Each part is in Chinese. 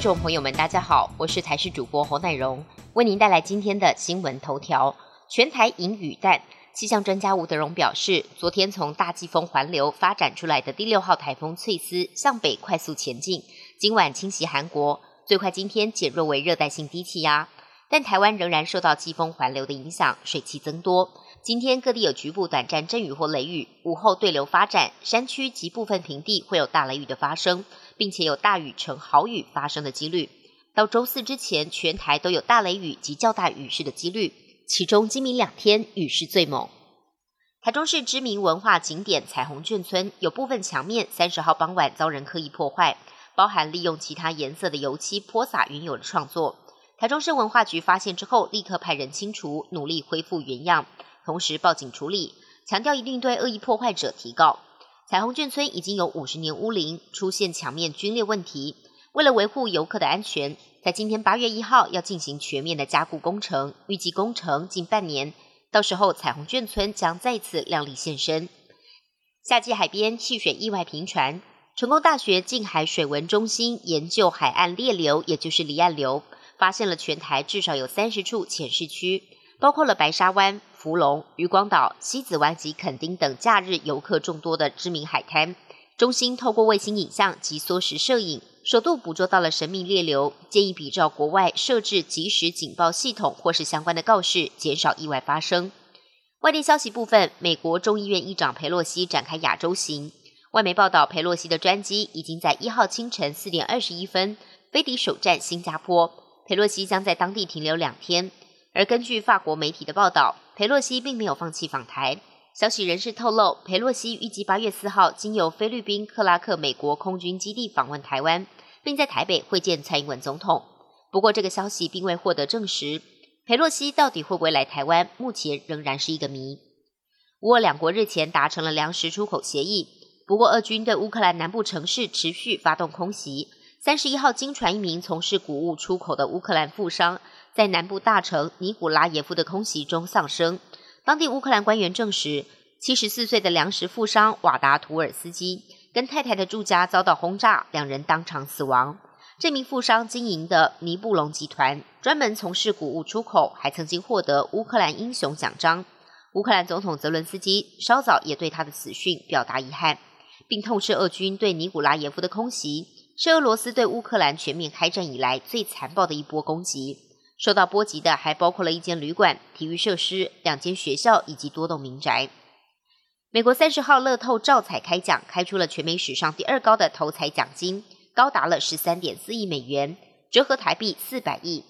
众朋友们，大家好，我是台视主播侯乃荣，为您带来今天的新闻头条。全台迎雨弹，气象专家吴德荣表示，昨天从大季风环流发展出来的第六号台风翠丝向北快速前进，今晚侵袭韩国，最快今天减弱为热带性低气压，但台湾仍然受到季风环流的影响，水汽增多。今天各地有局部短暂阵雨或雷雨，午后对流发展，山区及部分平地会有大雷雨的发生，并且有大雨成豪雨发生的几率。到周四之前，全台都有大雷雨及较大雨势的几率，其中今明两天雨势最猛。台中市知名文化景点彩虹眷村有部分墙面三十号傍晚遭人刻意破坏，包含利用其他颜色的油漆泼洒原有的创作。台中市文化局发现之后，立刻派人清除，努力恢复原样。同时报警处理，强调一定对恶意破坏者提告。彩虹眷村已经有五十年屋龄，出现墙面龟裂问题。为了维护游客的安全，在今天八月一号要进行全面的加固工程，预计工程近半年，到时候彩虹眷村将再次亮丽现身。夏季海边戏水意外频传，成功大学近海水文中心研究海岸裂流，也就是离岸流，发现了全台至少有三十处浅市区，包括了白沙湾。福隆、渔光岛、西子湾及垦丁等假日游客众多的知名海滩，中心透过卫星影像及缩时摄影，首度捕捉到了神秘裂流。建议比照国外设置即时警报系统或是相关的告示，减少意外发生。外电消息部分，美国众议院议长佩洛西展开亚洲行。外媒报道，佩洛西的专机已经在一号清晨四点二十一分飞抵首站新加坡，佩洛西将在当地停留两天。而根据法国媒体的报道。佩洛西并没有放弃访台。消息人士透露，佩洛西预计八月四号经由菲律宾克拉克美国空军基地访问台湾，并在台北会见蔡英文总统。不过，这个消息并未获得证实。佩洛西到底会不会来台湾，目前仍然是一个谜。乌俄两国日前达成了粮食出口协议，不过俄军对乌克兰南部城市持续发动空袭。三十一号，经传一名从事谷物出口的乌克兰富商。在南部大城尼古拉耶夫的空袭中丧生。当地乌克兰官员证实，七十四岁的粮食富商瓦达图尔斯基跟太太的住家遭到轰炸，两人当场死亡。这名富商经营的尼布隆集团专门从事谷物出口，还曾经获得乌克兰英雄奖章。乌克兰总统泽伦斯基稍早也对他的死讯表达遗憾，并痛斥俄军对尼古拉耶夫的空袭是俄罗斯对乌克兰全面开战以来最残暴的一波攻击。受到波及的还包括了一间旅馆、体育设施、两间学校以及多栋民宅。美国三十号乐透照彩开奖，开出了全美史上第二高的头彩奖金，高达了十三点四亿美元，折合台币四百亿。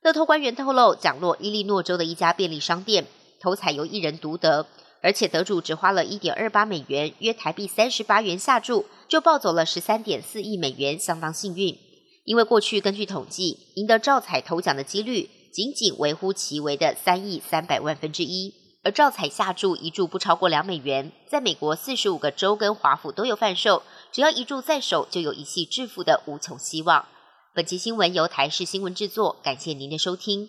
乐透官员透露，奖落伊利诺州的一家便利商店，头彩由一人独得，而且得主只花了一点二八美元，约台币三十八元下注，就抱走了十三点四亿美元，相当幸运。因为过去根据统计，赢得照彩头奖的几率仅仅微乎其微的三亿三百万分之一，而照彩下注一注不超过两美元，在美国四十五个州跟华府都有贩售，只要一注在手，就有一系致富的无穷希望。本期新闻由台视新闻制作，感谢您的收听。